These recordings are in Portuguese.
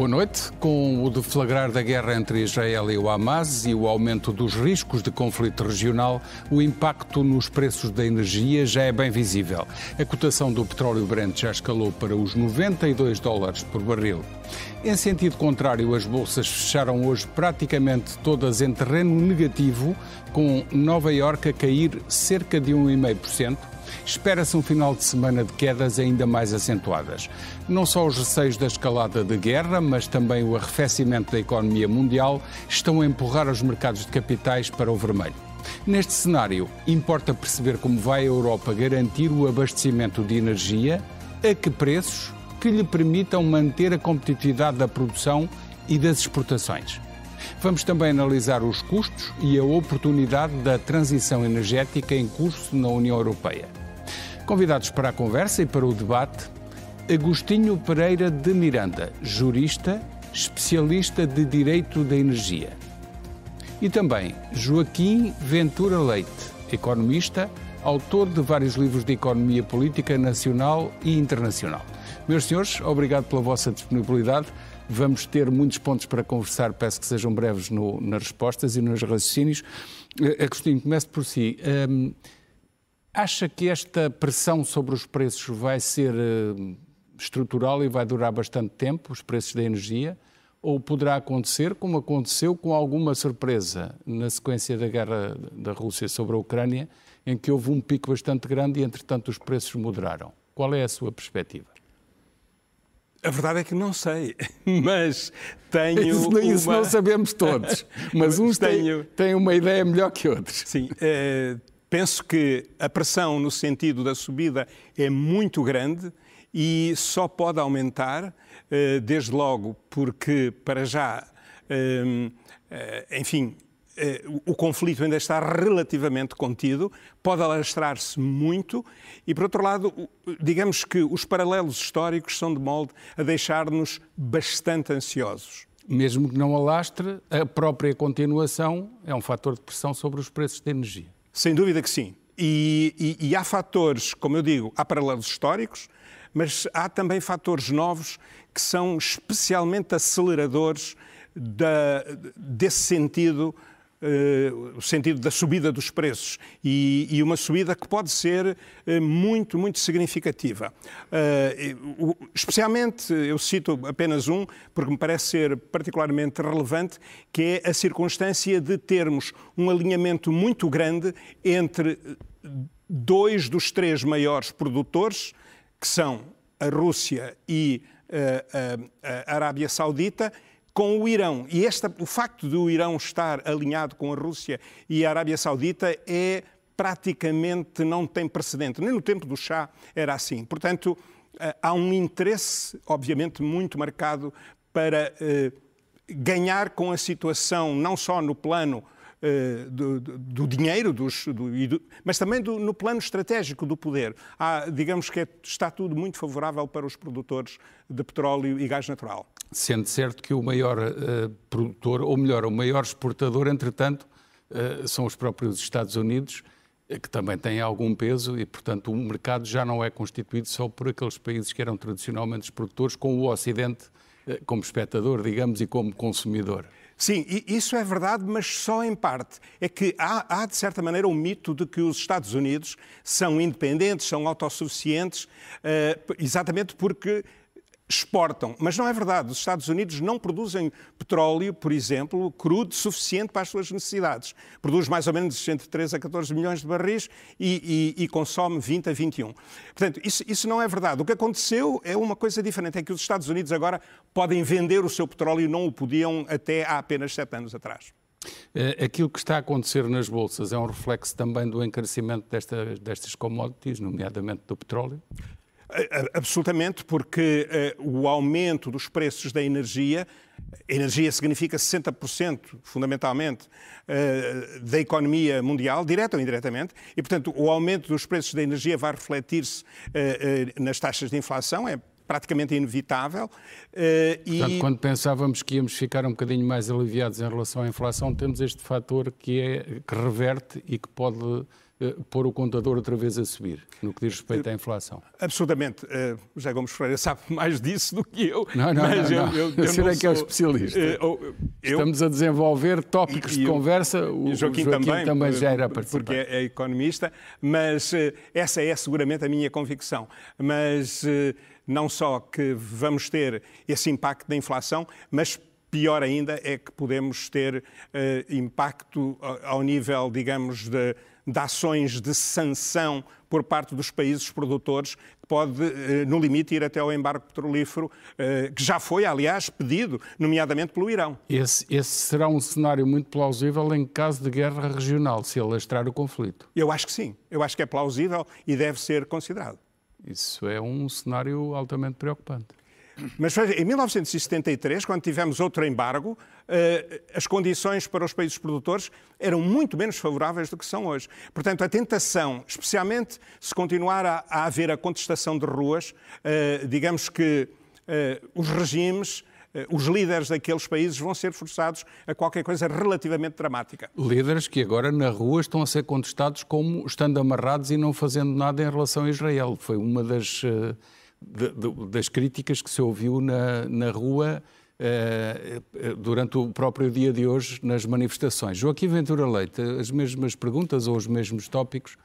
Boa noite. Com o deflagrar da guerra entre Israel e o Hamas e o aumento dos riscos de conflito regional, o impacto nos preços da energia já é bem visível. A cotação do petróleo Brent já escalou para os 92 dólares por barril. Em sentido contrário, as bolsas fecharam hoje praticamente todas em terreno negativo, com Nova Iorque a cair cerca de 1,5%. Espera-se um final de semana de quedas ainda mais acentuadas. Não só os receios da escalada de guerra, mas também o arrefecimento da economia mundial estão a empurrar os mercados de capitais para o vermelho. Neste cenário, importa perceber como vai a Europa garantir o abastecimento de energia, a que preços, que lhe permitam manter a competitividade da produção e das exportações. Vamos também analisar os custos e a oportunidade da transição energética em curso na União Europeia. Convidados para a conversa e para o debate, Agostinho Pereira de Miranda, jurista, especialista de Direito da Energia. E também Joaquim Ventura Leite, economista, autor de vários livros de economia política nacional e internacional. Meus senhores, obrigado pela vossa disponibilidade. Vamos ter muitos pontos para conversar, peço que sejam breves no, nas respostas e nos raciocínios. Eh, Agostinho, comece por si. Um, acha que esta pressão sobre os preços vai ser uh, estrutural e vai durar bastante tempo, os preços da energia? Ou poderá acontecer, como aconteceu com alguma surpresa na sequência da guerra da Rússia sobre a Ucrânia, em que houve um pico bastante grande e, entretanto, os preços moderaram? Qual é a sua perspectiva? A verdade é que não sei, mas tenho. Isso, uma... isso não sabemos todos, mas uns tenho... têm, têm uma ideia melhor que outros. Sim, é, penso que a pressão no sentido da subida é muito grande e só pode aumentar, é, desde logo, porque para já, é, enfim, eh, o conflito ainda está relativamente contido, pode alastrar-se muito e, por outro lado, digamos que os paralelos históricos são de molde a deixar-nos bastante ansiosos. Mesmo que não alastre, a própria continuação é um fator de pressão sobre os preços de energia. Sem dúvida que sim. E, e, e há fatores, como eu digo, há paralelos históricos, mas há também fatores novos que são especialmente aceleradores da, desse sentido Uh, o sentido da subida dos preços e, e uma subida que pode ser uh, muito, muito significativa. Uh, especialmente, eu cito apenas um, porque me parece ser particularmente relevante, que é a circunstância de termos um alinhamento muito grande entre dois dos três maiores produtores, que são a Rússia e a Arábia Saudita, com o Irão. E esta, o facto de o Irão estar alinhado com a Rússia e a Arábia Saudita é praticamente não tem precedente. Nem no tempo do chá era assim. Portanto, eh, há um interesse, obviamente, muito marcado para eh, ganhar com a situação, não só no plano do, do, do, dinheiro, dos, do, mas também no plano estratégico do poder. Há, digamos que é, está tudo muito favorável para os produtores de petróleo e gás natural. Sendo certo que o maior uh, produtor, ou melhor, o maior exportador, entretanto, uh, são os próprios Estados Unidos, que também têm algum peso e, portanto, o mercado já não é constituído só por aqueles países que eram tradicionalmente os produtores, com o Ocidente como espectador, digamos, e como consumidor. Sim, isso é verdade, mas só em parte. É que há, há, de certa maneira, um mito de que os Estados Unidos são independentes, são autossuficientes, uh, exatamente porque exportam. Mas não é verdade. Os Estados Unidos não produzem petróleo, por exemplo, crudo, suficiente para as suas necessidades. Produz mais ou menos entre 13 a 14 milhões de barris e, e, e consome 20 a 21. Portanto, isso, isso não é verdade. O que aconteceu é uma coisa diferente. É que os Estados Unidos agora podem vender o seu petróleo não o podiam até há apenas sete anos atrás. Eh, aquilo que está a acontecer nas bolsas é um reflexo também do encarecimento desta, destas commodities, nomeadamente do petróleo? Absolutamente, porque uh, o aumento dos preços da energia, energia significa 60%, fundamentalmente, uh, da economia mundial, direta ou indiretamente, e, portanto, o aumento dos preços da energia vai refletir-se uh, nas taxas de inflação, é praticamente inevitável. Portanto, e... quando pensávamos que íamos ficar um bocadinho mais aliviados em relação à inflação, temos este fator que, é, que reverte e que pode pôr o contador outra vez a subir, no que diz respeito à inflação. Absolutamente. Uh, José Gomes Ferreira sabe mais disso do que eu. Não, não, mas não. Eu, eu, eu, eu não que é o especialista. Uh, Estamos a desenvolver tópicos de conversa. O, Joaquim, Joaquim também, também, já era participar. Porque é, é economista, mas essa é seguramente a minha convicção. Mas não só que vamos ter esse impacto da inflação, mas pior ainda é que podemos ter uh, impacto ao nível, digamos, de, de, ações de sanção por parte dos países produtores, que pode, uh, no limite, ir até ao embargo petrolífero, uh, que já foi, aliás, pedido, nomeadamente pelo Irão. Esse, esse, será um cenário muito plausível em caso de guerra regional, se alastrar o conflito? Eu acho que sim. Eu acho que é plausível e deve ser considerado. Isso é um cenário altamente preocupante. Mas em 1973, quando tivemos outro embargo, eh, as condições para os países produtores eram muito menos favoráveis do que são hoje. Portanto, a tentação, especialmente se continuar a, haver a contestação de ruas, eh, digamos que eh, os regimes os líderes daqueles países vão ser forçados a qualquer coisa relativamente dramática. Líderes que agora na rua estão a ser contestados como estando amarrados e não fazendo nada em relação a Israel. Foi uma das, eh, das críticas que se ouviu na, na rua eh, durante o próprio dia de hoje nas manifestações. Joaquim Ventura Leite, as mesmas perguntas ou os mesmos tópicos?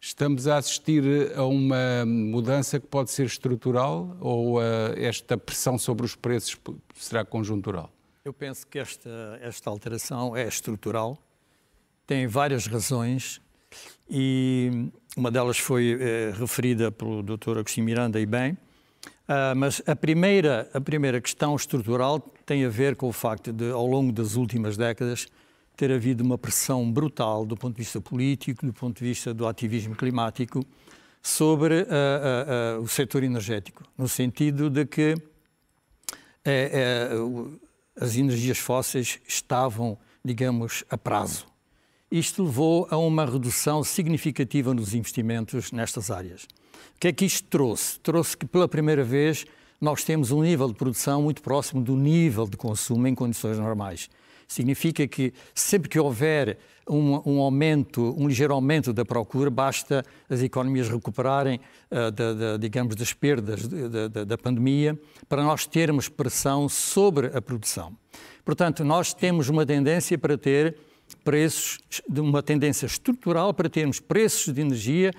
Estamos a assistir a uma mudança que pode ser estrutural ou esta pressão sobre os preços será conjuntural? Eu penso que esta, esta alteração é estrutural, tem várias razões e uma delas foi é, referida pelo Dr. Agostinho Miranda e bem, uh, mas a primeira, a primeira questão estrutural tem a ver com o facto de, ao longo das últimas décadas, ter havido uma pressão brutal do ponto de vista político, do ponto de vista do ativismo climático, sobre uh, uh, o setor energético, no sentido de que as energias fósseis estavam, digamos, a prazo. Isto levou a uma redução significativa nos investimentos nestas áreas. O que é que isto trouxe? Trouxe que, pela primeira vez, nós temos um nível de produção muito próximo do nível de consumo em condições normais. Significa que sempre que houver um, um aumento, um ligeiro aumento da procura, basta as economias recuperarem, uh, da, da, digamos, das perdas da, da pandemia, para nós termos pressão sobre a produção. Portanto, nós temos uma tendência para ter preços, uma tendência estrutural para termos preços de energia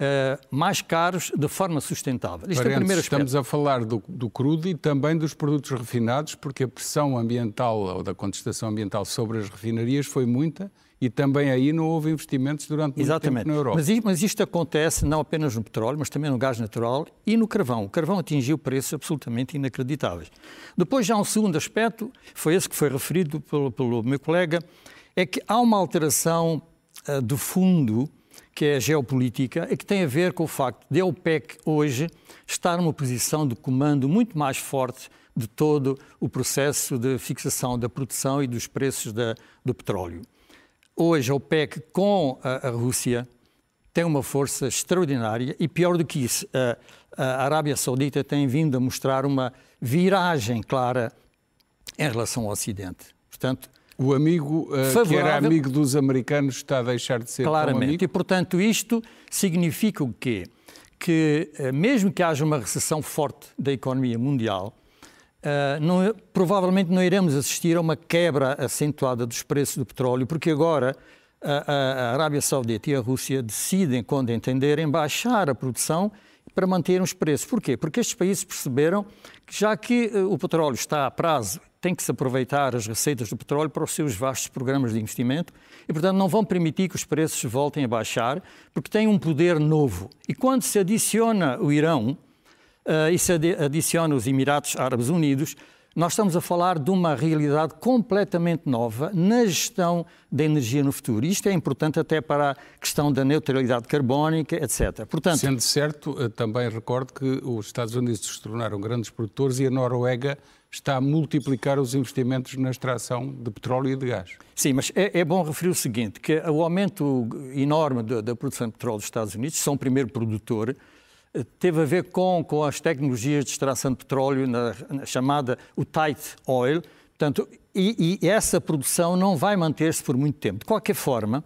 uh, mais caros de forma sustentável. Isto Parentes, é o primeiro aspecto. Estamos a falar do, do, crudo e também dos produtos refinados, porque a pressão ambiental ou da contestação ambiental sobre as refinarias foi muita e também aí não houve investimentos durante muito Exatamente. tempo na Europa. Mas isto, mas isto acontece não apenas no petróleo, mas também no gás natural e no carvão. O carvão atingiu preços absolutamente inacreditáveis. Depois já um segundo aspecto, foi esse que foi referido pelo, pelo meu colega, é que há uma alteração uh, do fundo que é a geopolítica, e que tem a ver com o facto de a OPEC hoje estar numa posição de comando muito mais forte de todo o processo de fixação da produção e dos preços da, do petróleo. Hoje a OPEC com a, a, Rússia tem uma força extraordinária e pior do que isso, a, a Arábia Saudita tem vindo a mostrar uma viragem clara em relação ao Ocidente. Portanto, o amigo uh, que era amigo dos americanos está a deixar de ser Claramente. amigo? E, portanto, isto significa o quê? Que, uh, mesmo que haja uma recessão forte da economia mundial, uh, não, provavelmente não iremos assistir a uma quebra acentuada dos preços do petróleo, porque agora a, a Arábia Saudita e a Rússia decidem, quando entenderem, baixar a produção para manter os preços. Porquê? Porque estes países perceberam que, já que o petróleo está a prazo tem que se aproveitar as receitas do petróleo para os seus vastos programas de investimento e, portanto, não vão permitir que os preços voltem a baixar, porque têm um poder novo. E quando se adiciona o Irão uh, e se adiciona os Emirados Árabes Unidos, nós estamos a falar de uma realidade completamente nova na gestão da energia no futuro. Isto é importante até para a questão da neutralidade carbónica, etc. Portanto, Sendo certo, eh, também recordo que os Estados Unidos se tornaram grandes produtores e a Noruega está a multiplicar os investimentos na extração de petróleo e de gás. Sim, mas é, é bom referir o seguinte, que o aumento enorme da, da produção de petróleo dos Estados Unidos, são o primeiro produtor, teve a ver com, com as tecnologias de extração de petróleo, na, na chamada o tight oil. Portanto, e, e essa produção não vai manter-se por muito tempo. De qualquer forma,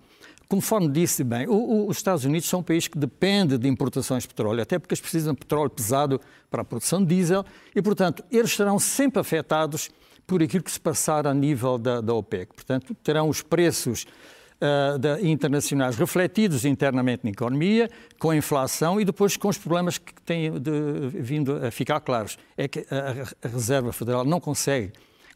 conforme disse bem, o, o, os Estados Unidos são um país que depende de importações de petróleo, até porque eles precisam de petróleo pesado para a produção de diesel e, portanto, eles serão sempre afetados por aquilo que se passar a nível da, da OPEC. Portanto, terão os preços uh, da, internacionais refletidos internamente na economia, com a inflação e depois com os problemas que têm de, vindo a ficar claros. É que a, a Reserva Federal não consegue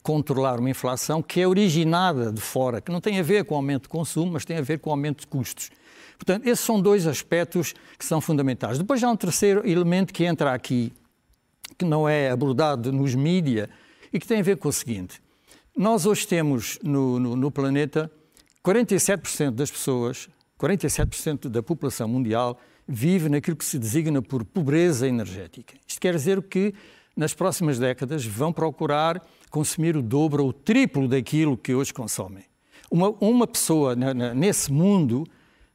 controlar uma inflação que é originada de fora, que não tem a ver com o aumento de consumo, mas tem a ver com o aumento de custos. Portanto, esses são dois aspectos que são fundamentais. Depois há um terceiro elemento que entra aqui, que não é abordado nos mídias e que tem a ver com o seguinte. Nós hoje temos no, no, no planeta 47% das pessoas, 47% da população mundial vive naquilo que se designa por pobreza energética. Isto quer dizer que nas próximas décadas vão procurar consumir o dobro ou o triplo daquilo que hoje consomem. Uma, uma pessoa nesse mundo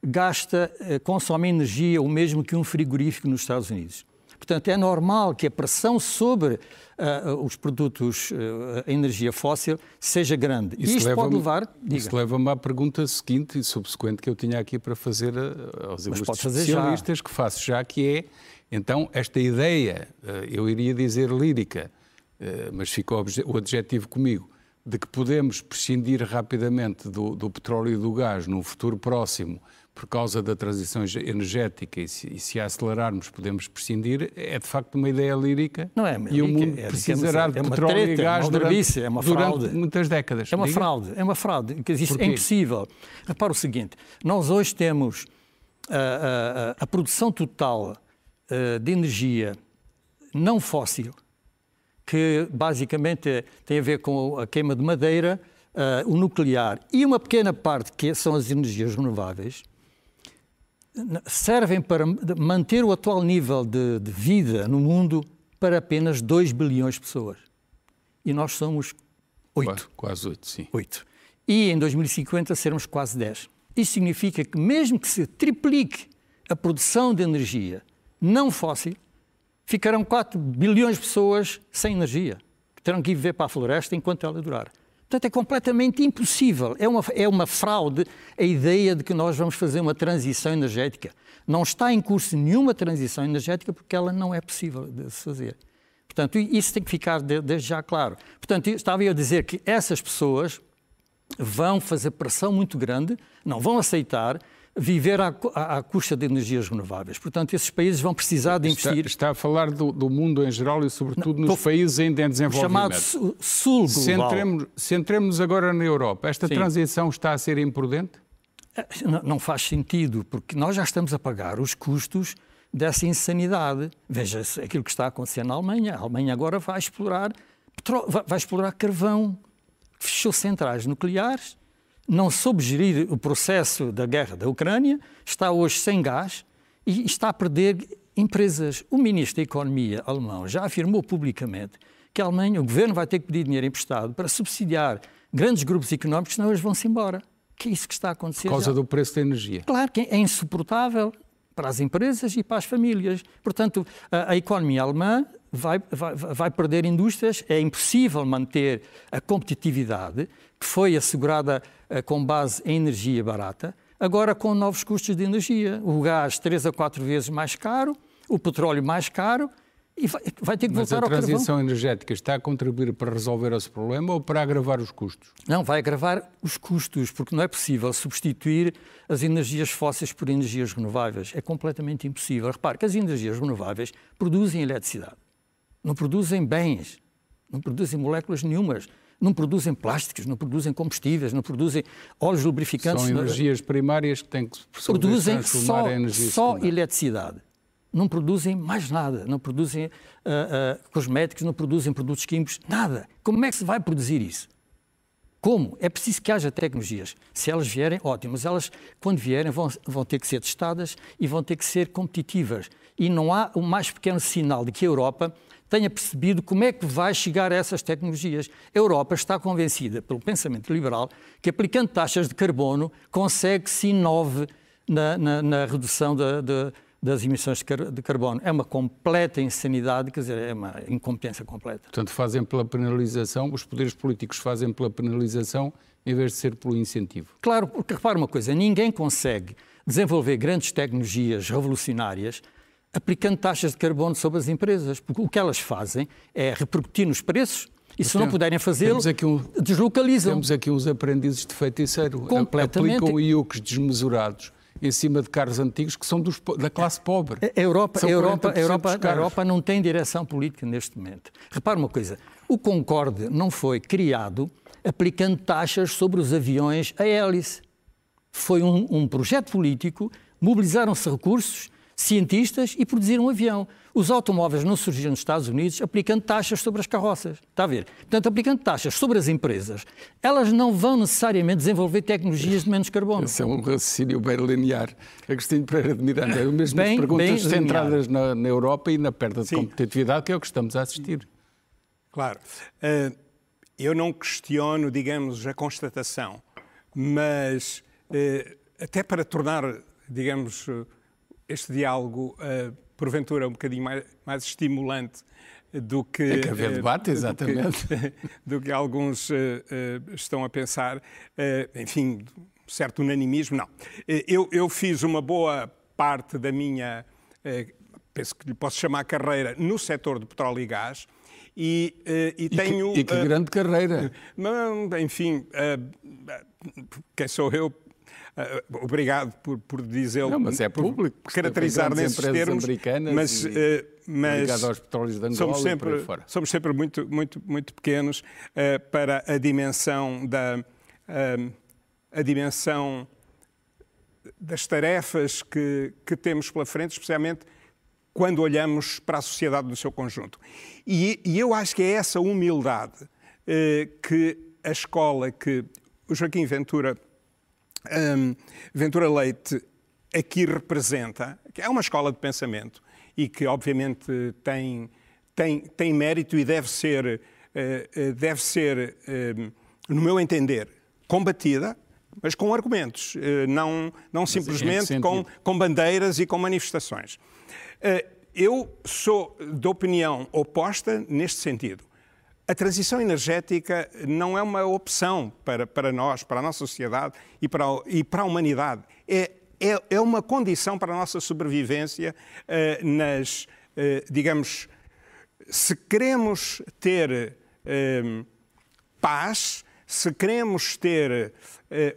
gasta, eh, consome energia o mesmo que um frigorífico nos Estados Unidos. Portanto, é normal que a pressão sobre uh, os produtos, uh, a energia fóssil, seja grande. Isso Isto pode levar. Isso leva-me à pergunta seguinte e subsequente que eu tinha aqui para fazer aos especialistas, que faço já, que é, então, esta ideia, uh, eu iria dizer lírica, mas ficou o adjetivo comigo, de que podemos prescindir rapidamente do, do petróleo e do gás num futuro próximo por causa da transição energética e se, e se a acelerarmos podemos prescindir, é de facto uma ideia lírica. Não é, e o mundo é, precisará de é petróleo treta, e gás durante, é uma fraude. durante muitas décadas. É uma Diga? fraude, é uma fraude. Isso é impossível. Repara o seguinte, nós hoje temos a, a, a, a produção total de energia não fóssil, que basicamente tem a ver com a queima de madeira, uh, o nuclear e uma pequena parte que são as energias renováveis, servem para manter o atual nível de, de, vida no mundo para apenas 2 bilhões de pessoas. E nós somos 8. Quase 8, sim. 8. E em 2050 seremos quase 10. Isso significa que, mesmo que se triplique a produção de energia não fóssil, ficarão 4 bilhões de pessoas sem energia, que terão que ir viver para a floresta enquanto ela durar. Portanto, é completamente impossível. É uma, é uma fraude a ideia de que nós vamos fazer uma transição energética. Não está em curso nenhuma transição energética porque ela não é possível de se fazer. Portanto, isso tem que ficar desde já claro. Portanto, estava eu a dizer que essas pessoas vão fazer pressão muito grande, não vão aceitar viver à, à, à, custa de energias renováveis. Portanto, esses países vão precisar de investir. Está, está a falar do, do, mundo em geral e, sobretudo, Não, nos países ainda em desenvolvimento. Chamado Sul global. Centremos, centremos agora na Europa. Esta Sim. transição está a ser imprudente? É, não, faz sentido, porque nós já estamos a pagar os custos dessa insanidade. Veja aquilo que está a acontecer na Alemanha. A Alemanha agora vai explorar, vai explorar carvão, fechou centrais nucleares não soube gerir o processo da guerra da Ucrânia, está hoje sem gás e está a perder empresas. O ministro da Economia alemão já afirmou publicamente que a Alemanha, o governo vai ter que pedir dinheiro emprestado para subsidiar grandes grupos económicos, senão eles vão-se embora. Que é isso que está a acontecer. Por causa já. do preço da energia. Claro que é insuportável para as empresas e para as famílias. Portanto, a, a economia alemã vai, vai, vai perder indústrias, é impossível manter a competitividade que foi assegurada uh, com base em energia barata, agora com novos custos de energia. O gás três a quatro vezes mais caro, o petróleo mais caro e vai, vai ter que Mas voltar ao carvão. a transição energética está a contribuir para resolver esse problema ou para agravar os custos? Não, vai agravar os custos, porque não é possível substituir as energias fósseis por energias renováveis. É completamente impossível. Repare que as energias renováveis produzem eletricidade não produzem bens, não produzem moléculas nenhumas, não produzem plásticos, não produzem combustíveis, não produzem óleos lubrificantes. São energias primárias que têm que produzem só, só eletricidade. não produzem mais nada, não produzem uh, uh, cosméticos, não produzem produtos químicos, nada. Como é que se vai produzir isso? Como? É preciso que haja tecnologias. Se elas vierem, ótimo, mas elas, quando vierem, vão, vão ter que ser testadas e vão ter que ser competitivas. E não há o mais pequeno sinal de que a Europa tenha percebido como é que vai chegar a essas tecnologias. A Europa está convencida, pelo pensamento liberal, que aplicando taxas de carbono consegue se inove na, na, na redução das emissões de carbono. É uma completa insanidade, quer dizer, é uma incompetência completa. Portanto, fazem pela penalização, os poderes políticos fazem pela penalização em vez de ser pelo incentivo. Claro, porque repara uma coisa, ninguém consegue desenvolver grandes tecnologias revolucionárias aplicando taxas de carbono sobre as empresas, porque o que elas fazem é repercutir nos preços e se não puderem fazê-lo, um, deslocalizam. Temos aqui uns aprendizes de feiticeiro. Completamente. Aplicam IUCs desmesurados em cima de carros antigos que são dos, da classe pobre. A Europa, a Europa, a Europa, a Europa não tem direção política neste momento. Repare uma coisa, o Concorde não foi criado aplicando taxas sobre os aviões a hélice. Foi um, um projeto político, mobilizaram-se recursos cientistas e produzir um avião. Os automóveis não surgiram nos Estados Unidos aplicando taxas sobre as carroças. Está a ver? Portanto, aplicando taxas sobre as empresas, elas não vão necessariamente desenvolver tecnologias de menos carbono. Esse é um raciocínio bem linear. Agostinho Pereira de Miranda, é mesmo bem, perguntas bem centradas na, na, Europa e na perda de Sim. competitividade, que é o que estamos a assistir. Claro. Uh, eu não questiono, digamos, a constatação, mas uh, até para tornar, digamos, este diálogo, uh, porventura, um bocadinho mais, mais estimulante do que. Tem que haver uh, debate, exatamente. Do que, do que alguns uh, estão a pensar. enfim, certo unanimismo, não. Eu, eu fiz uma boa parte da minha, penso que lhe posso chamar carreira, no setor de petróleo e gás. E, e, e tenho. Que, e que grande carreira! Enfim, quem sou eu Uh, obrigado por, por dizê-lo. Não, mas é público. Caracterizar nesses termos. Americanas mas, e, uh, mas ligado aos petróleos de Angola somos sempre, somos sempre muito, muito, muito pequenos uh, para a dimensão da a dimensão das tarefas que, que temos pela frente, especialmente quando olhamos para a sociedade no seu conjunto. E, e eu acho que é essa humildade que a escola que o Joaquim Ventura um, Ventura Leite aqui representa, que é uma escola de pensamento e que obviamente tem, tem, tem mérito e deve ser, uh, deve ser uh, no meu entender, combatida, mas com argumentos, não, não simplesmente com, com bandeiras e com manifestações. eu sou da opinião oposta neste sentido. A transição energética não é uma opção para, para nós, para a nossa sociedade e para, e para a humanidade. É, é, é uma condição para a nossa sobrevivência uh, nas, uh, digamos, se queremos ter uh, paz, se queremos ter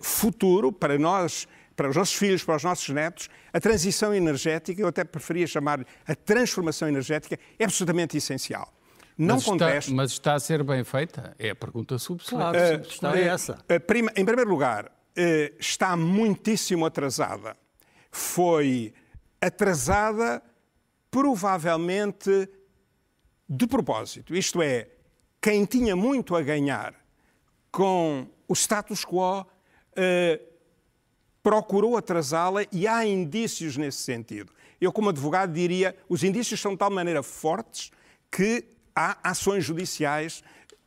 futuro para nós, para os nossos filhos, para os nossos netos, a transição energética, eu até preferia chamar a transformação energética, é absolutamente essencial. Não mas contesto. Está, mas está a ser bem feita? É a pergunta subsequente. Claro, uh, está é essa. Uh, prima, em primeiro lugar, uh, está muitíssimo atrasada. Foi atrasada provavelmente de propósito. Isto é, quem tinha muito a ganhar com o status quo procurou atrasá-la e há indícios nesse sentido. Eu, como advogado, diria os indícios são de tal maneira fortes que há ações judiciais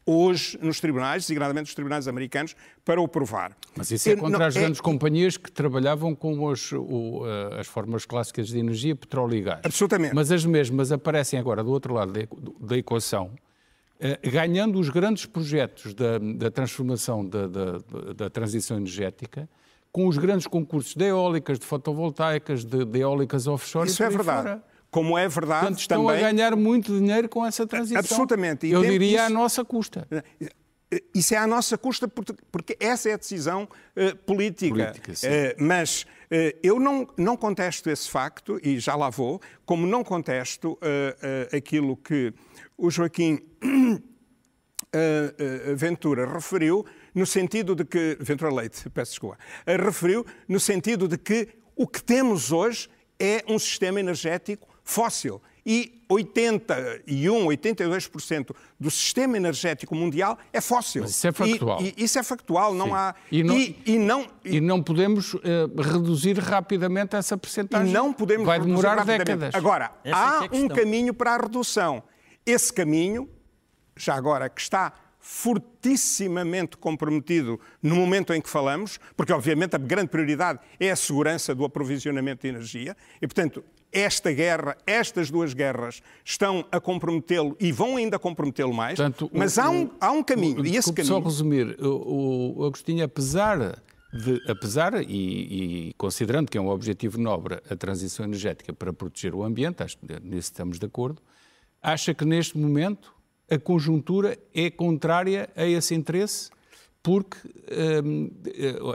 hoje nos tribunais, designadamente nos tribunais americanos, para o provar. Mas isso é contra não, as é... grandes companhias que trabalhavam com os, o, eh, as formas clássicas de energia, petróleo e gás. Absolutamente. Mas as mesmas aparecem agora do outro lado da equação, eh, ganhando os grandes projetos da, da transformação da, da, da, transição energética, com os grandes concursos de eólicas, de fotovoltaicas, de, de eólicas offshore. Isso é verdade. Fora. Como é verdade Portanto, estão também... a ganhar muito dinheiro com essa transição. Absolutamente. E Eu diria isso... à nossa custa. Isso é à nossa custa porque essa é a decisão uh, política. política uh, mas uh, eu não, não contesto esse facto, e já lá vou, como não contesto aquilo que o Joaquim Ventura referiu, no sentido de que. Ventura Leite, peço desculpa. referiu no sentido de que o que temos hoje é um sistema energético fóssil. E 81, 82% do sistema energético mundial é fóssil. Mas isso é factual. E, e isso é factual, não Sim. há. E não, e, e não, e não podemos uh, reduzir rapidamente essa percentagem. Não podemos Vai demorar décadas. Agora, essa há é um caminho para a redução. Esse caminho, já agora, que está fortissimamente comprometido no momento em que falamos, porque obviamente a grande prioridade é a segurança do aprovisionamento de energia, e portanto esta guerra, estas duas guerras, estão a comprometê-lo e vão ainda comprometê-lo mais, Portanto, mas o, há, um, há um caminho, o, e esse caminho... Só resumir, o, o Agostinho, apesar de, apesar, e, e, considerando que é um objetivo nobre a transição energética para proteger o ambiente, acho que nisso estamos de acordo, acha que neste momento a conjuntura é contrária a esse interesse, porque hum,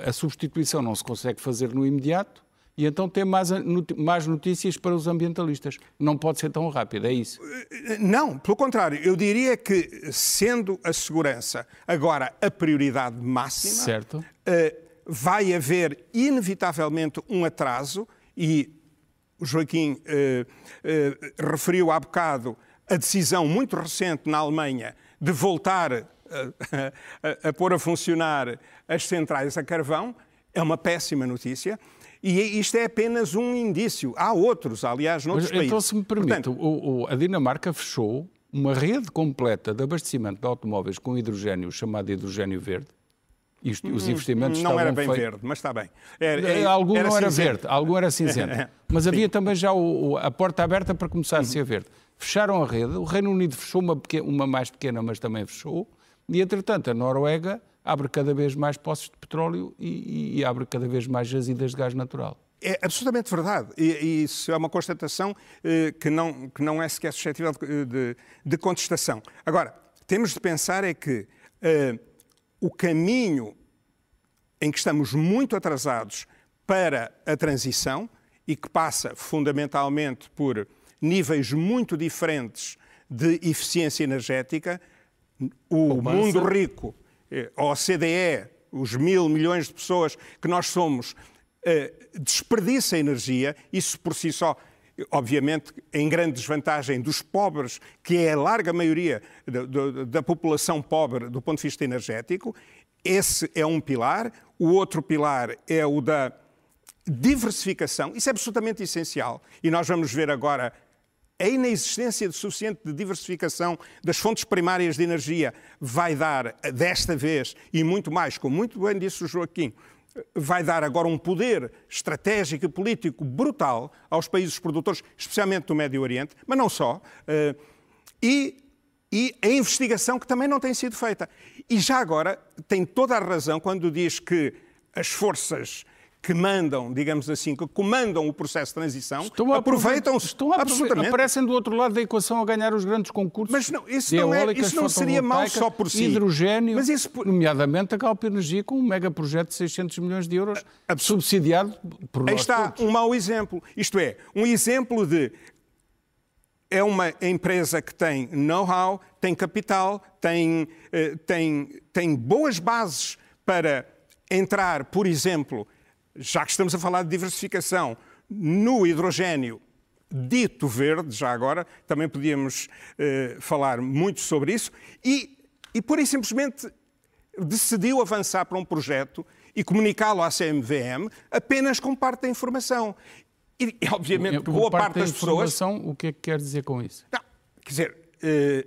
a substituição não se consegue fazer no imediato e então tem mais, mais notícias para os ambientalistas. Não pode ser tão rápido, é isso? Não, pelo contrário. Eu diria que, sendo a segurança agora a prioridade máxima, certo. Vai haver inevitavelmente um atraso e o Joaquim referiu há bocado a decisão muito recente na Alemanha de voltar a, a, a pôr a funcionar as centrais a carvão. É uma péssima notícia. E isto é apenas um indício. Há outros, aliás, noutros Mas, países. Então, se me permite, Portanto, o, o, a Dinamarca fechou uma rede completa de abastecimento de automóveis com hidrogênio, chamado hidrogênio verde. Isto, os hum, investimentos não era bem feitos... verde, mas está bem. Era, era, algum era não era cinzento. verde, algum era cinzento. Mas havia também já o, a porta aberta para começar a ser uhum. verde. Fecharam a rede, o Reino Unido fechou uma, pequena, uma mais pequena, mas também fechou, e entretanto a Noruega abre cada vez mais poços de petróleo e, e abre cada vez mais jazidas de gás natural. É absolutamente verdade. E, e isso é uma constatação eh, que, não, que não é sequer suscetível de, de, de, contestação. Agora, temos de pensar é que eh, o caminho em que estamos muito atrasados para a transição e que passa fundamentalmente por níveis muito diferentes de eficiência energética, o mundo rico, eh, a OCDE, os mil milhões de pessoas que nós somos, eh, desperdiça energia, isso por si só obviamente em grande desvantagem dos pobres, que é a larga maioria da, da, da, população pobre do ponto de vista energético. Esse é um pilar. O outro pilar é o da diversificação. Isso é absolutamente essencial. E nós vamos ver agora a inexistência de suficiente de diversificação das fontes primárias de energia vai dar, desta vez, e muito mais, como muito bem disse o Joaquim, vai dar agora um poder estratégico e político brutal aos países produtores, especialmente do Médio Oriente, mas não só, eh, e, e a investigação que também não tem sido feita. E já agora tem toda a razão quando diz que as forças que mandam, digamos assim, que comandam o processo de transição, aproveitam-se absolutamente. Aparecem do outro lado da equação a ganhar os grandes concursos. Mas não, isso, não, é, isso não seria mau só por si. Hidrogênio, mas isso... nomeadamente a Galp Energia com um mega projeto de 600 milhões de euros, subsidiado por nós Aí está todos. um mau exemplo. Isto é, um exemplo de é uma empresa que tem know-how, tem capital, tem, eh, tem, tem boas bases para entrar, por exemplo, já que estamos a falar de diversificação, no hidrogênio dito verde, já agora, também podíamos eh, falar muito sobre isso, e, e pura e simplesmente decidiu avançar para um projeto e comunicá-lo à CMVM apenas com parte da informação. E, obviamente, que boa parte, parte das pessoas. O que é que quer dizer com isso? Não, quer dizer, eh,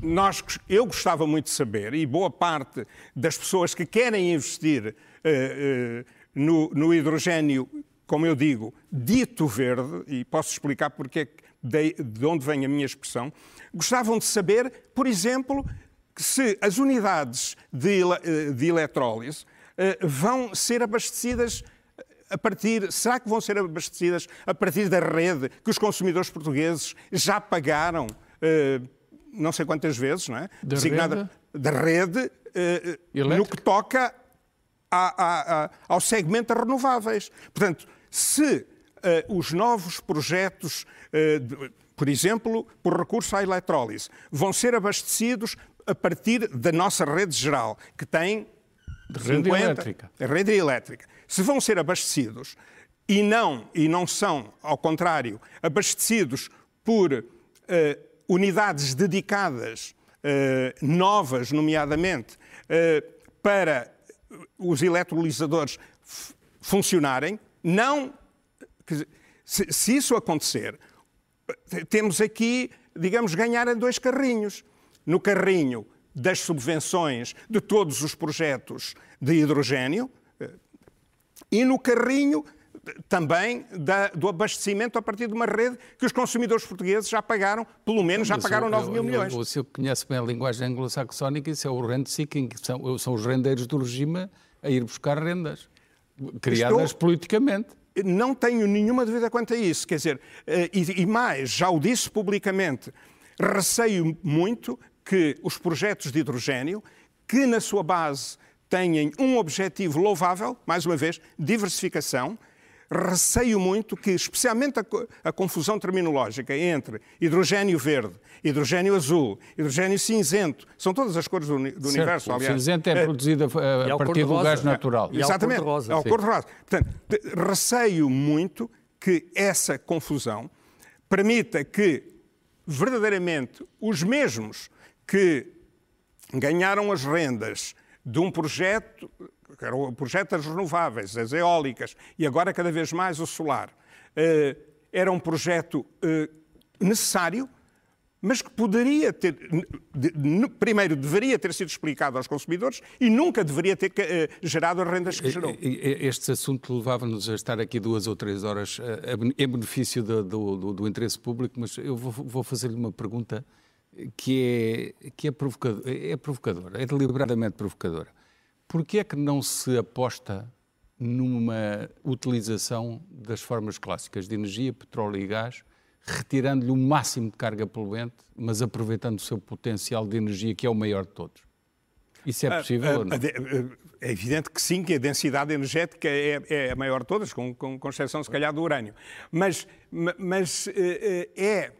nós, eu gostava muito de saber, e boa parte das pessoas que querem investir eh, eh, no, no hidrogênio, como eu digo, dito verde, e posso explicar porque é de, de onde vem a minha expressão, gostavam de saber, por exemplo, se as unidades de, eh, de eletrólise eh, vão ser abastecidas a partir, será que vão ser abastecidas a partir da rede que os consumidores portugueses já pagaram eh, não sei quantas vezes, não é? Da Designada rede, da rede no que toca a, a, ao segmento das renováveis. Portanto, se uh, os novos projetos, uh, de, por exemplo, por recurso à eletrólise, vão ser abastecidos a partir da nossa rede geral, que tem de rede 50, elétrica. rede elétrica. Se vão ser abastecidos e não, e não são, ao contrário, abastecidos por uh, unidades dedicadas, novas, nomeadamente, para os eletrolisadores funcionarem, não. Se, se, isso acontecer, temos aqui, digamos, ganhar em dois carrinhos. No carrinho das subvenções de todos os projetos de hidrogênio e no carrinho também da, do abastecimento a partir de uma rede que os consumidores portugueses já pagaram, pelo menos já pagaram 9 mil milhões. O senhor conhece bem a linguagem anglo-saxónica, isso é o rent seeking, são, são os rendeiros do regime a ir buscar rendas, criadas Estou... politicamente. Não tenho nenhuma dúvida quanto a isso. Quer dizer, eh, e, e mais, já o disse publicamente, receio muito que os projetos de hidrogênio, que na sua base têm um objetivo louvável, mais uma vez, diversificação, receio muito que, especialmente a, a, confusão terminológica entre hidrogênio verde, hidrogênio azul, hidrogênio cinzento, são todas as cores do, do universo, aliás. O cinzento é, é produzido a, a partir do gás natural. É, exatamente, é o cor de rosa. Portanto, receio muito que essa confusão permita que, verdadeiramente, os mesmos que ganharam as rendas de um projeto que era o projeto das renováveis, das eólicas e agora cada vez mais o solar. Eh, era um projeto eh, necessário, mas que poderia ter, primeiro, deveria ter sido explicado aos consumidores e nunca deveria ter eh, gerado as rendas que gerou. Este assunto levava-nos a estar aqui duas ou três horas em benefício do, do, do interesse público, mas eu vou, vou fazer-lhe uma pergunta que é, que é, provocador, é provocadora, é deliberadamente provocadora. Porquê é que não se aposta numa utilização das formas clássicas de energia, petróleo e gás, retirando-lhe o máximo de carga poluente, mas aproveitando o seu potencial de energia, que é o maior de todos? Isso é ah, possível ah, ou não? É evidente que sim, que a densidade energética é, é a maior de todas, com, com, com, exceção, se calhar, do urânio. Mas, mas eh, eh, é.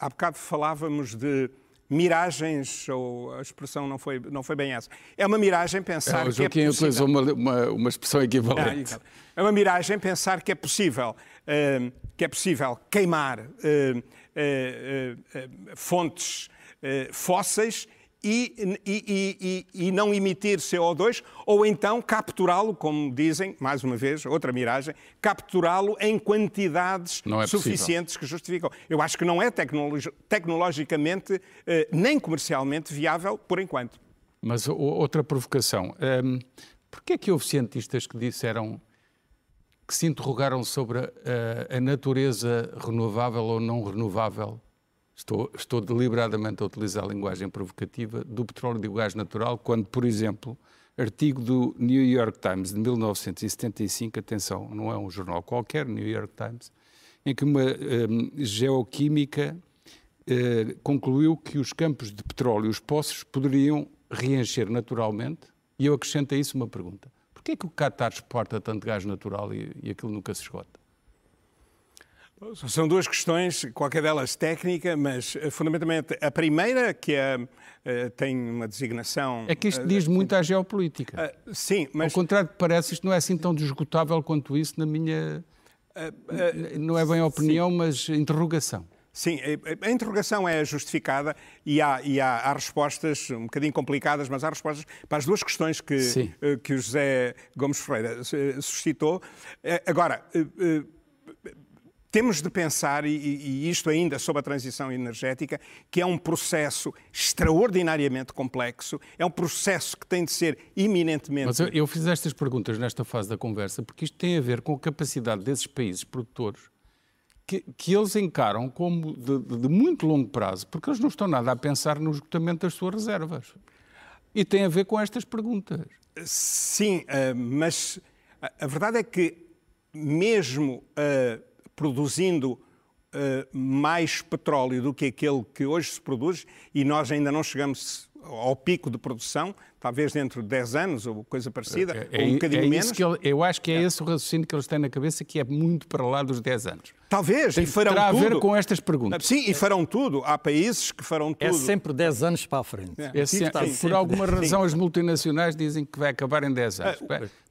Há bocado falávamos de miragens, ou a expressão não foi, não foi bem essa. É uma miragem pensar é, o Joaquim que é possível... utilizou uma, uma, uma expressão equivalente. É uma miragem pensar que é possível, uh, que é possível queimar uh, uh, fontes fósseis e, e, e, e, não emitir CO2, ou então capturá-lo, como dizem, mais uma vez, outra miragem, capturá-lo em quantidades é suficientes que justificam. Eu acho que não é tecnologicamente eh, nem comercialmente viável por enquanto. Mas outra provocação. Um, Porquê é que houve cientistas que disseram que se interrogaram sobre a, a natureza renovável ou não renovável estou, estou deliberadamente a utilizar a linguagem provocativa, do petróleo e do gás natural, quando, por exemplo, artigo do New York Times de 1975, atenção, não é um jornal qualquer, New York Times, em que uma um, geoquímica uh, concluiu que os campos de petróleo os poços poderiam reencher naturalmente, e eu acrescento a isso uma pergunta. Porquê é que o Qatar exporta tanto gás natural e, e aquilo nunca se esgota? São duas questões, qualquer delas técnica, mas eh, fundamentalmente a primeira, que é, uh, tem uma designação. É que isto diz uh, muito à geopolítica. Uh, sim, mas. Ao contrário que parece, isto não é assim tão desgotável quanto isso, na minha. não é bem opinião, sim. mas interrogação. Sim, a interrogação é justificada e, há, e há, há, respostas um bocadinho complicadas, mas há respostas para as duas questões que, que o José Gomes Ferreira suscitou. Agora temos de pensar, e, e, isto ainda sobre a transição energética, que é um processo extraordinariamente complexo, é um processo que tem de ser iminentemente. Mas eu, eu fiz estas perguntas nesta fase da conversa porque isto tem a ver com a capacidade desses países produtores que, que eles encaram como de, de, muito longo prazo, porque eles não estão nada a pensar no esgotamento das suas reservas. E tem a ver com estas perguntas. Sim, uh, mas a, a, verdade é que mesmo. Uh, produzindo uh, mais petróleo do que aquele que hoje se produz e nós ainda não chegamos ao pico de produção, talvez dentro de 10 anos ou coisa parecida, é, ou um bocadinho é menos. Ele, eu acho que é, é, esse o raciocínio que eles têm na cabeça, que é muito para lá dos 10 anos. Talvez, Tem, e farão terá tudo. a ver com estas perguntas. Sim, e farão tudo. Há países que farão é tudo. É sempre 10 anos para a frente. É. É sempre, por alguma razão, as multinacionais dizem que vai acabar em 10 anos.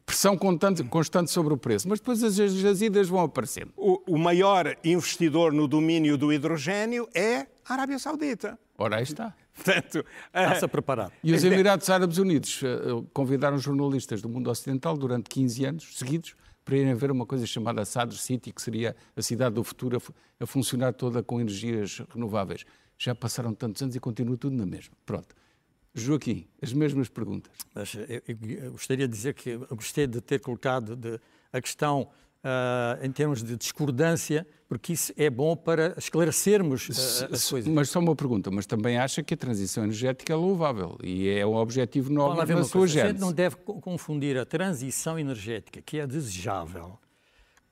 Pressão constante, constante sobre o preço, mas depois as jazidas vão aparecendo. O, o maior investidor no domínio do hidrogênio é a Arábia Saudita. Ora, aí está. Portanto, Está-se a preparar. E os Emirados Árabes Unidos uh, convidaram jornalistas do mundo ocidental durante 15 anos seguidos para irem ver uma coisa chamada Sadr City, que seria a cidade do futuro a, a funcionar toda com energias renováveis. Já passaram tantos anos e continua tudo na mesma. Pronto. Joaquim, as mesmas perguntas. Mas eu, eu gostaria de dizer que gostei de ter colocado de, a questão uh, em termos de discordância, porque isso é bom para esclarecermos uh, as coisas. Mas só uma pergunta, mas também acha que a transição energética é louvável e é um objetivo nobre na sua coisa. A gente não deve confundir a transição energética, que é desejável,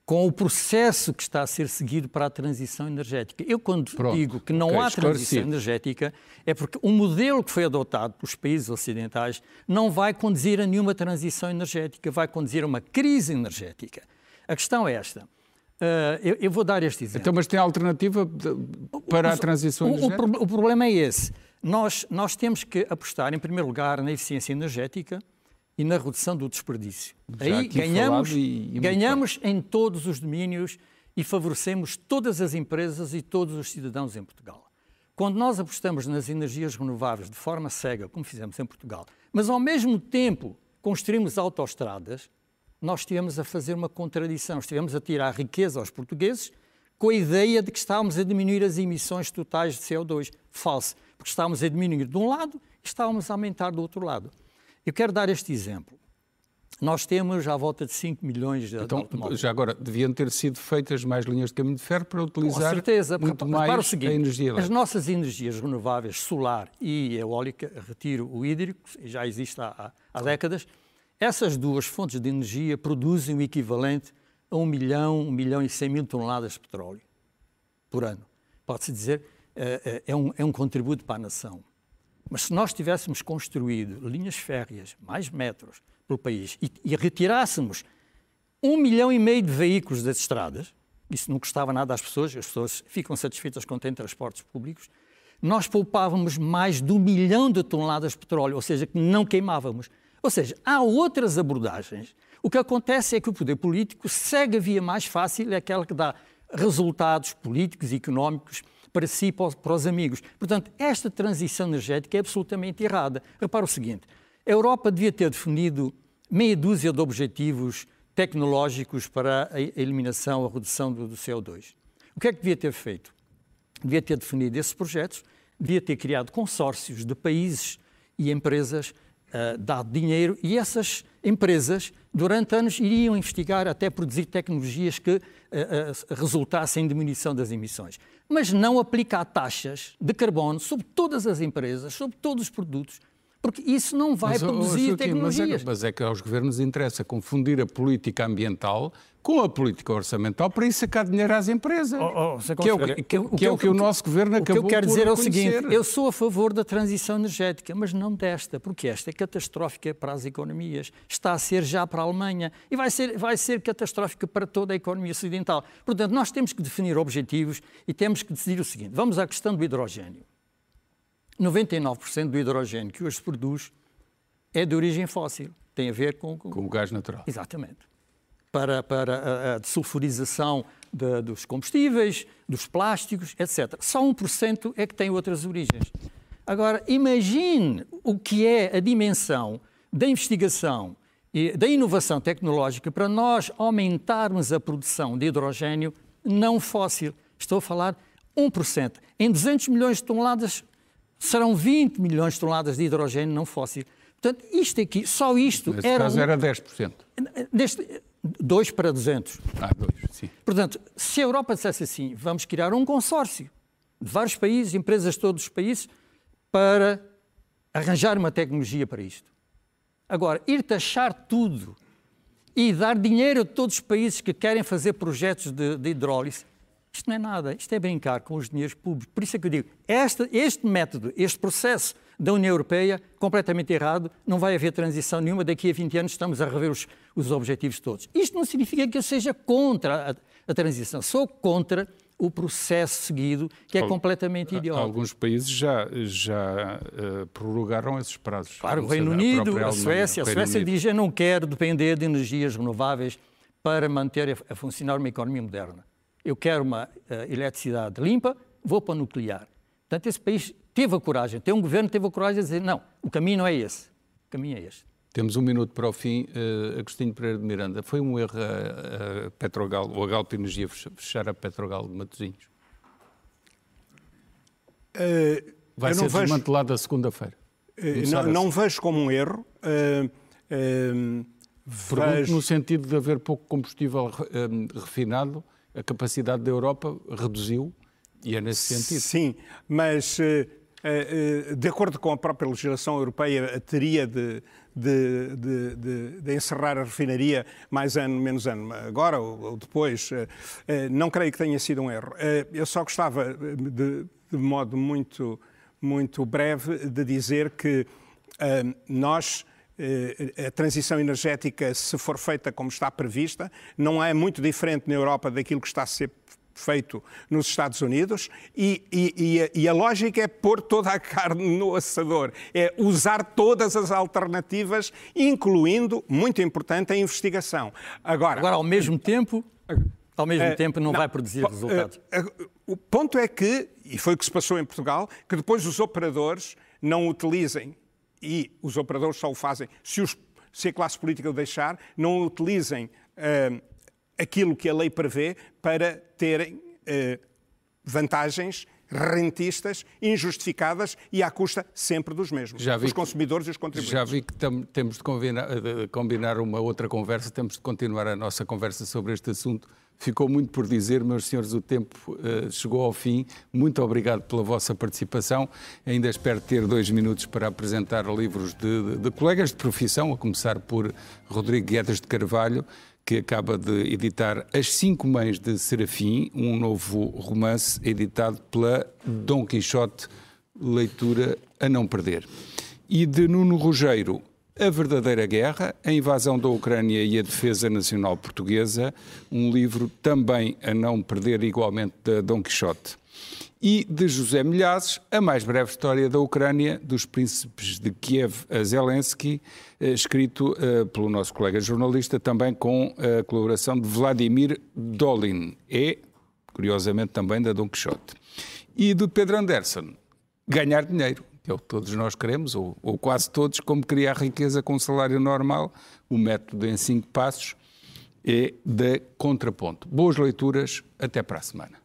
com o processo que está a ser seguido para a transição energética. Eu, quando Pronto. digo que não okay, há transição energética, é porque o modelo que foi adotado pelos países ocidentais não vai conduzir a nenhuma transição energética, vai conduzir a uma crise energética. A questão é esta. Uh, eu, eu, vou dar este exemplo. Então, mas tem alternativa para a transição o, energética? O, o, problema é esse. Nós, nós temos que apostar, em primeiro lugar, na eficiência energética, e na redução do desperdício. Já Aí ganhamos, e, e ganhamos em todos os domínios e favorecemos todas as empresas e todos os cidadãos em Portugal. Quando nós apostamos nas energias renováveis de forma cega, como fizemos em Portugal, mas ao mesmo tempo construímos autoestradas, nós estivemos a fazer uma contradição. Estivemos a tirar riqueza aos portugueses com a ideia de que estávamos a diminuir as emissões totais de CO2. Falso, porque estávamos a diminuir de um lado e estávamos a aumentar do outro lado. Eu quero dar este exemplo. Nós temos à volta de 5 milhões de então, automóveis. Já agora, deviam ter sido feitas mais linhas de caminho de ferro para utilizar Com certeza, muito mais o seguinte, a energia elétrica. As nossas energias renováveis, solar e eólica, retiro o hídrico, já existe há, há décadas, essas duas fontes de energia produzem o equivalente a 1 milhão, 1 milhão e 100 mil toneladas de petróleo por ano. Pode-se dizer, é, é, um, é um contributo para a nação. Mas se nós tivéssemos construído linhas férreas, mais metros pelo país, e, e retirássemos um milhão e meio de veículos das estradas, isso não custava nada às pessoas, as pessoas ficam satisfeitas quando têm transportes públicos, nós poupávamos mais de um milhão de toneladas de petróleo, ou seja, que não queimávamos. Ou seja, há outras abordagens. O que acontece é que o poder político segue a via mais fácil, é aquela que dá resultados políticos e económicos para si para os amigos. Portanto, esta transição energética é absolutamente errada. Repara o seguinte: a Europa devia ter definido meia dúzia de objetivos tecnológicos para a eliminação, a redução do, CO2. O que é que devia ter feito? Devia ter definido esses projetos, devia ter criado consórcios de países e empresas, uh, dado dinheiro, e essas empresas, durante anos, iriam investigar até produzir tecnologias que uh, uh, resultassem em diminuição das emissões. Mas não aplicar taxas de carbono sobre todas as empresas, sobre todos os produtos, porque isso não vai mas, produzir oh, tecnologias. Mas é, mas é que aos governos interessa confundir a política ambiental com a política orçamental para ir sacar dinheiro às empresas. Oh, oh, que, é o que, que, o, que, é o que o nosso governo acabou O que eu quero dizer é o seguinte, eu sou a favor da transição energética, mas não desta, porque esta é catastrófica para as economias, está a ser já para a Alemanha e vai ser, vai ser catastrófica para toda a economia ocidental. Portanto, nós temos que definir objetivos e temos que decidir o seguinte, vamos à questão do hidrogênio. 99% do hidrogênio que hoje se produz é de origem fóssil, tem a ver com... Com, com o gás natural. Exatamente para, para a, a desulfurização de, dos combustíveis, dos plásticos, etc. Só 1% é que tem outras origens. Agora, imagine o que é a dimensão da investigação e da inovação tecnológica para nós aumentarmos a produção de hidrogênio não fóssil. Estou a falar 1%. Em 200 milhões de toneladas serão 20 milhões de toneladas de hidrogênio não fóssil. Portanto, isto aqui, só isto Nesse era. caso era 10%. Deste, 2 para 200. Ah, 2, sim. Portanto, se a Europa dissesse assim, vamos criar um consórcio de vários países, empresas de todos os países, para arranjar uma tecnologia para isto. Agora, ir taxar tudo e dar dinheiro a todos os países que querem fazer projetos de, de hidrólise, isto não é nada, isto é brincar com os dinheiros públicos. Por isso é que eu digo, este, este método, este processo da União Europeia, completamente errado, não vai haver transição nenhuma, daqui a 20 anos estamos a rever os, os objetivos todos. Isto não significa que eu seja contra a, a transição, sou contra o processo seguido, que é Al, completamente ideológico. Alguns países já, já uh, prorrogaram esses prazos. Claro, o Reino Unido, a, a Suécia. A Suécia Unido. diz eu não quero depender de energias renováveis para manter a, a funcionar uma economia moderna. Eu quero uma uh, eletricidade limpa, vou para o nuclear. Portanto, esse país teve a coragem, tem um governo que teve a coragem de dizer não, o caminho não é esse, o caminho é este. Temos um minuto para o fim. Uh, Agostinho Pereira de Miranda, foi um erro a, a Petrogal, ou a Galp Energia fechar a Petrogal de Matosinhos? Uh, Vai ser vejo, desmantelada segunda-feira. Uh, não, não, vejo como um erro. Uh, vejo... no sentido de haver pouco combustível refinado, a capacidade da Europa reduziu e é nesse sentido. Sim, mas de acordo com a própria legislação europeia, teria de de, de, de, encerrar a refinaria mais ano, menos ano, agora ou, depois, eh, eh, não creio que tenha sido um erro. Eh, eu só gostava, de modo muito, muito breve, de dizer que nós a transição energética, se for feita como está prevista, não é muito diferente na Europa daquilo que está a ser feito nos Estados Unidos e, e, e, a, lógica é pôr toda a carne no assador, é usar todas as alternativas, incluindo, muito importante, a investigação. Agora, Agora ao mesmo tempo, ao mesmo uh, tempo não, não, vai produzir uh, resultados. Uh, o ponto é que, e foi o que se passou em Portugal, que depois os operadores não utilizem, e os operadores só o fazem se, os, se a classe política o deixar, não utilizem aquilo que a lei prevê para terem eh, vantagens rentistas, injustificadas e à custa sempre dos mesmos, os consumidores e os contribuintes. Já vi que temos de combinar, de combinar, uma outra conversa, temos de continuar a nossa conversa sobre este assunto. Ficou muito por dizer, meus senhores, o tempo uh, chegou ao fim. Muito obrigado pela vossa participação. Ainda espero ter dois minutos para apresentar livros de, de, de colegas de profissão, a começar por Rodrigo Guedes de Carvalho, que acaba de editar As Cinco Mães de Serafim, um novo romance editado pela Dom Quixote, leitura a não perder. E de Nuno Rugeiro, A Verdadeira Guerra, a invasão da Ucrânia e a defesa nacional portuguesa, um livro também a não perder igualmente da Dom Quixote e de José Milhazes, a mais breve história da Ucrânia, dos príncipes de Kiev a Zelensky, eh, escrito eh, pelo nosso colega jornalista, também com a colaboração de Vladimir Dolin, e, curiosamente, também da Dom Quixote. E do Pedro Anderson, ganhar dinheiro, que é o que todos nós queremos, ou, ou quase todos, como criar riqueza com um salário normal, o método em cinco passos, é da Contraponto. Boas leituras, até para a semana.